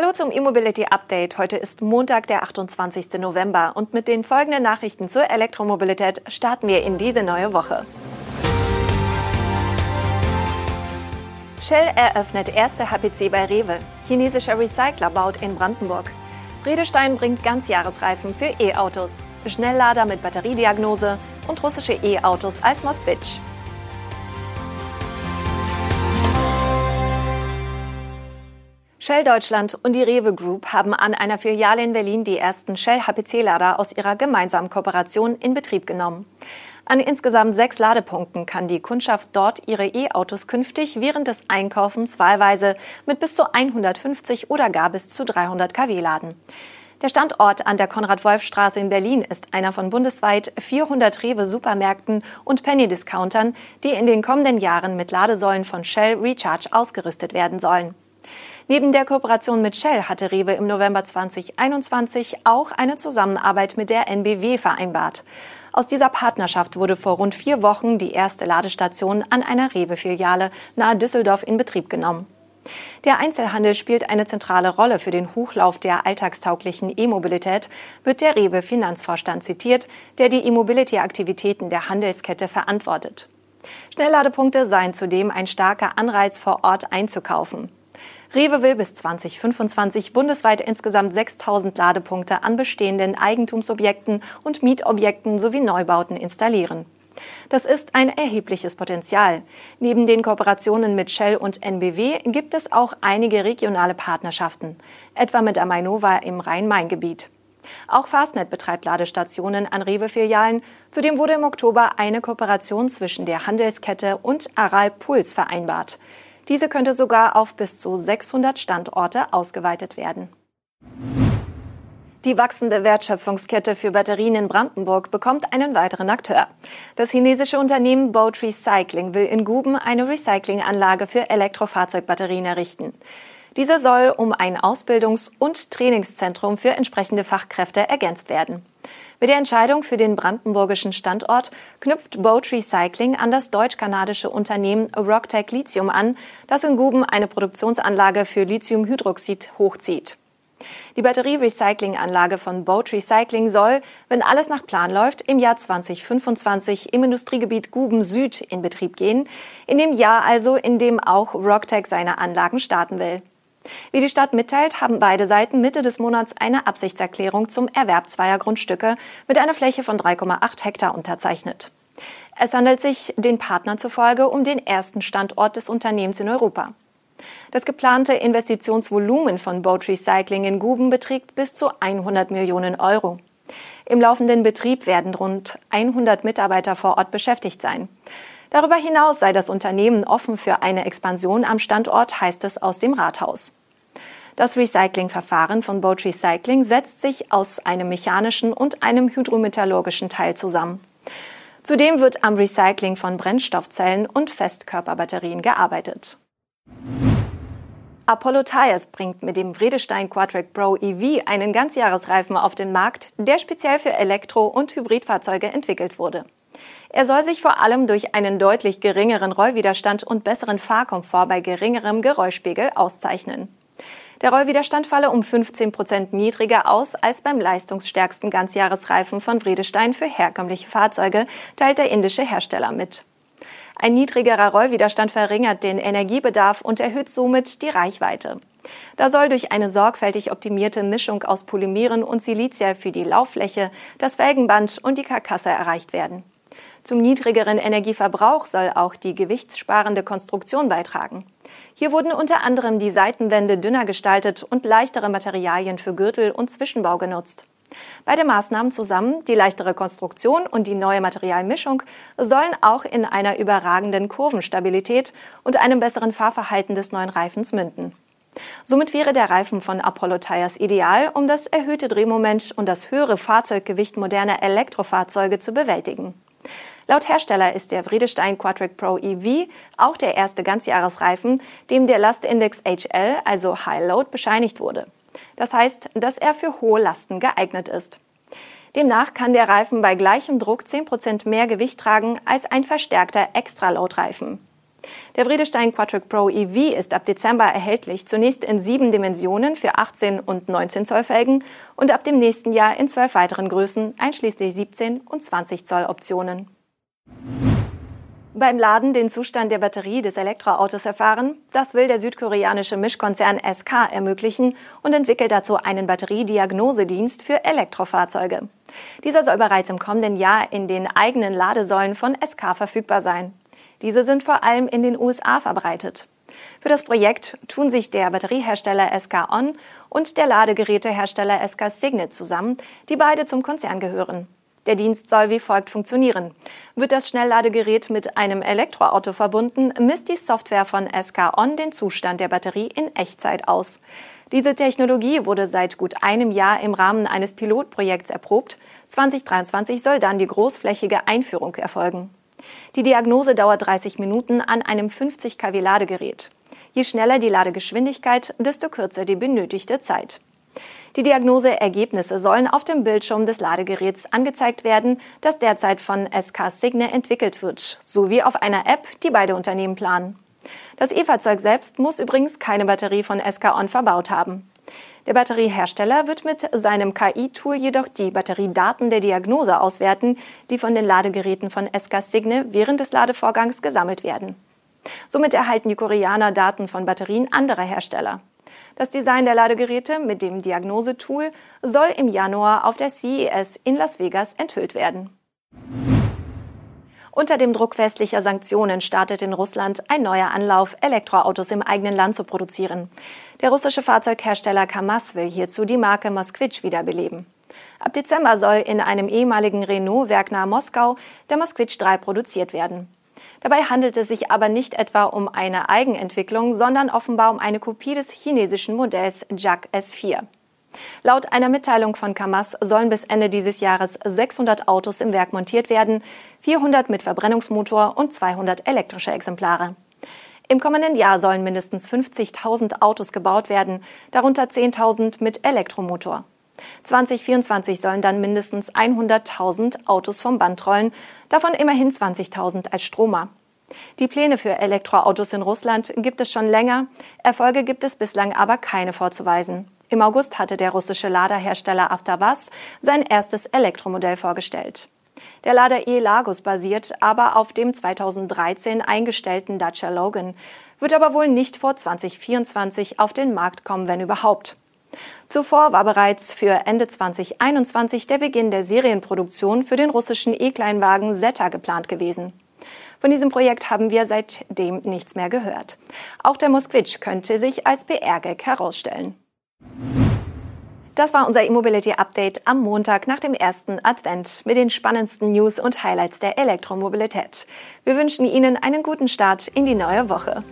Hallo zum E-Mobility Update. Heute ist Montag, der 28. November und mit den folgenden Nachrichten zur Elektromobilität starten wir in diese neue Woche. Shell eröffnet erste HPC bei Rewe. Chinesischer Recycler baut in Brandenburg. Redestein bringt Ganzjahresreifen für E-Autos. Schnelllader mit Batteriediagnose und russische E-Autos als Moskvich. Shell Deutschland und die Rewe Group haben an einer Filiale in Berlin die ersten Shell HPC-Lader aus ihrer gemeinsamen Kooperation in Betrieb genommen. An insgesamt sechs Ladepunkten kann die Kundschaft dort ihre E-Autos künftig während des Einkaufens wahlweise mit bis zu 150 oder gar bis zu 300 kW laden. Der Standort an der Konrad-Wolf-Straße in Berlin ist einer von bundesweit 400 Rewe-Supermärkten und Penny-Discountern, die in den kommenden Jahren mit Ladesäulen von Shell Recharge ausgerüstet werden sollen. Neben der Kooperation mit Shell hatte Rewe im November 2021 auch eine Zusammenarbeit mit der NBW vereinbart. Aus dieser Partnerschaft wurde vor rund vier Wochen die erste Ladestation an einer Rewe-Filiale nahe Düsseldorf in Betrieb genommen. Der Einzelhandel spielt eine zentrale Rolle für den Hochlauf der alltagstauglichen E-Mobilität, wird der Rewe Finanzvorstand zitiert, der die E-Mobility-Aktivitäten der Handelskette verantwortet. Schnellladepunkte seien zudem ein starker Anreiz vor Ort einzukaufen. Rewe will bis 2025 bundesweit insgesamt 6000 Ladepunkte an bestehenden Eigentumsobjekten und Mietobjekten sowie Neubauten installieren. Das ist ein erhebliches Potenzial. Neben den Kooperationen mit Shell und NBW gibt es auch einige regionale Partnerschaften, etwa mit Amainova im Rhein-Main-Gebiet. Auch Fastnet betreibt Ladestationen an Rewe-Filialen. Zudem wurde im Oktober eine Kooperation zwischen der Handelskette und Aral Puls vereinbart. Diese könnte sogar auf bis zu 600 Standorte ausgeweitet werden. Die wachsende Wertschöpfungskette für Batterien in Brandenburg bekommt einen weiteren Akteur. Das chinesische Unternehmen Boat Recycling will in Guben eine Recyclinganlage für Elektrofahrzeugbatterien errichten. Diese soll um ein Ausbildungs- und Trainingszentrum für entsprechende Fachkräfte ergänzt werden. Mit der Entscheidung für den brandenburgischen Standort knüpft Boat Recycling an das deutsch-kanadische Unternehmen Rocktech Lithium an, das in Guben eine Produktionsanlage für Lithiumhydroxid hochzieht. Die Batterie-Recycling-Anlage von Boat Recycling soll, wenn alles nach Plan läuft, im Jahr 2025 im Industriegebiet Guben Süd in Betrieb gehen, in dem Jahr also, in dem auch Rocktech seine Anlagen starten will. Wie die Stadt mitteilt, haben beide Seiten Mitte des Monats eine Absichtserklärung zum Erwerb zweier Grundstücke mit einer Fläche von 3,8 Hektar unterzeichnet. Es handelt sich den Partnern zufolge um den ersten Standort des Unternehmens in Europa. Das geplante Investitionsvolumen von Boat Recycling in Guben beträgt bis zu 100 Millionen Euro. Im laufenden Betrieb werden rund 100 Mitarbeiter vor Ort beschäftigt sein. Darüber hinaus sei das Unternehmen offen für eine Expansion am Standort, heißt es aus dem Rathaus. Das Recyclingverfahren von Boat Recycling setzt sich aus einem mechanischen und einem hydrometallurgischen Teil zusammen. Zudem wird am Recycling von Brennstoffzellen und Festkörperbatterien gearbeitet. Apollo Tires bringt mit dem Vredestein Quadtrack Pro EV einen Ganzjahresreifen auf den Markt, der speziell für Elektro- und Hybridfahrzeuge entwickelt wurde. Er soll sich vor allem durch einen deutlich geringeren Rollwiderstand und besseren Fahrkomfort bei geringerem Geräuschpegel auszeichnen. Der Rollwiderstand falle um 15 Prozent niedriger aus als beim leistungsstärksten Ganzjahresreifen von Vredestein für herkömmliche Fahrzeuge, teilt der indische Hersteller mit. Ein niedrigerer Rollwiderstand verringert den Energiebedarf und erhöht somit die Reichweite. Da soll durch eine sorgfältig optimierte Mischung aus Polymeren und Silicia für die Lauffläche, das Felgenband und die Karkasse erreicht werden. Zum niedrigeren Energieverbrauch soll auch die gewichtssparende Konstruktion beitragen. Hier wurden unter anderem die Seitenwände dünner gestaltet und leichtere Materialien für Gürtel und Zwischenbau genutzt. Beide Maßnahmen zusammen, die leichtere Konstruktion und die neue Materialmischung, sollen auch in einer überragenden Kurvenstabilität und einem besseren Fahrverhalten des neuen Reifens münden. Somit wäre der Reifen von Apollo Tires ideal, um das erhöhte Drehmoment und das höhere Fahrzeuggewicht moderner Elektrofahrzeuge zu bewältigen. Laut Hersteller ist der Vredestein Quadric Pro EV auch der erste Ganzjahresreifen, dem der Lastindex HL, also High Load, bescheinigt wurde. Das heißt, dass er für hohe Lasten geeignet ist. Demnach kann der Reifen bei gleichem Druck 10% mehr Gewicht tragen als ein verstärkter Extra-Load-Reifen. Der Vredestein Quadric Pro EV ist ab Dezember erhältlich, zunächst in sieben Dimensionen für 18 und 19 Zoll Felgen und ab dem nächsten Jahr in zwölf weiteren Größen, einschließlich 17 und 20 Zoll Optionen. Beim Laden den Zustand der Batterie des Elektroautos erfahren, das will der südkoreanische Mischkonzern SK ermöglichen und entwickelt dazu einen Batteriediagnosedienst für Elektrofahrzeuge. Dieser soll bereits im kommenden Jahr in den eigenen Ladesäulen von SK verfügbar sein. Diese sind vor allem in den USA verbreitet. Für das Projekt tun sich der Batteriehersteller SK On und der Ladegerätehersteller SK Signet zusammen, die beide zum Konzern gehören. Der Dienst soll wie folgt funktionieren. Wird das Schnellladegerät mit einem Elektroauto verbunden, misst die Software von SK On den Zustand der Batterie in Echtzeit aus. Diese Technologie wurde seit gut einem Jahr im Rahmen eines Pilotprojekts erprobt. 2023 soll dann die großflächige Einführung erfolgen. Die Diagnose dauert 30 Minuten an einem 50 kW Ladegerät. Je schneller die Ladegeschwindigkeit, desto kürzer die benötigte Zeit. Die Diagnoseergebnisse sollen auf dem Bildschirm des Ladegeräts angezeigt werden, das derzeit von SK Signe entwickelt wird, sowie auf einer App, die beide Unternehmen planen. Das E-Fahrzeug selbst muss übrigens keine Batterie von SK On verbaut haben. Der Batteriehersteller wird mit seinem KI-Tool jedoch die Batteriedaten der Diagnose auswerten, die von den Ladegeräten von SK Signe während des Ladevorgangs gesammelt werden. Somit erhalten die Koreaner Daten von Batterien anderer Hersteller. Das Design der Ladegeräte mit dem Diagnosetool soll im Januar auf der CES in Las Vegas enthüllt werden. Unter dem Druck westlicher Sanktionen startet in Russland ein neuer Anlauf, Elektroautos im eigenen Land zu produzieren. Der russische Fahrzeughersteller Kamaz will hierzu die Marke Moskvitsch wiederbeleben. Ab Dezember soll in einem ehemaligen Renault-Werk nahe Moskau der Moskvitsch 3 produziert werden. Dabei handelt es sich aber nicht etwa um eine Eigenentwicklung, sondern offenbar um eine Kopie des chinesischen Modells JAC S4. Laut einer Mitteilung von Kamaz sollen bis Ende dieses Jahres 600 Autos im Werk montiert werden, 400 mit Verbrennungsmotor und 200 elektrische Exemplare. Im kommenden Jahr sollen mindestens 50.000 Autos gebaut werden, darunter 10.000 mit Elektromotor. 2024 sollen dann mindestens 100.000 Autos vom Band rollen, davon immerhin 20.000 als Stromer. Die Pläne für Elektroautos in Russland gibt es schon länger, Erfolge gibt es bislang aber keine vorzuweisen. Im August hatte der russische Laderhersteller Avtavaz sein erstes Elektromodell vorgestellt. Der Lader E-Lagos basiert aber auf dem 2013 eingestellten Dacia Logan, wird aber wohl nicht vor 2024 auf den Markt kommen, wenn überhaupt. Zuvor war bereits für Ende 2021 der Beginn der Serienproduktion für den russischen E-Kleinwagen Zeta geplant gewesen. Von diesem Projekt haben wir seitdem nichts mehr gehört. Auch der Moskvitsch könnte sich als PR-Gag herausstellen. Das war unser E-Mobility Update am Montag nach dem ersten Advent mit den spannendsten News und Highlights der Elektromobilität. Wir wünschen Ihnen einen guten Start in die neue Woche.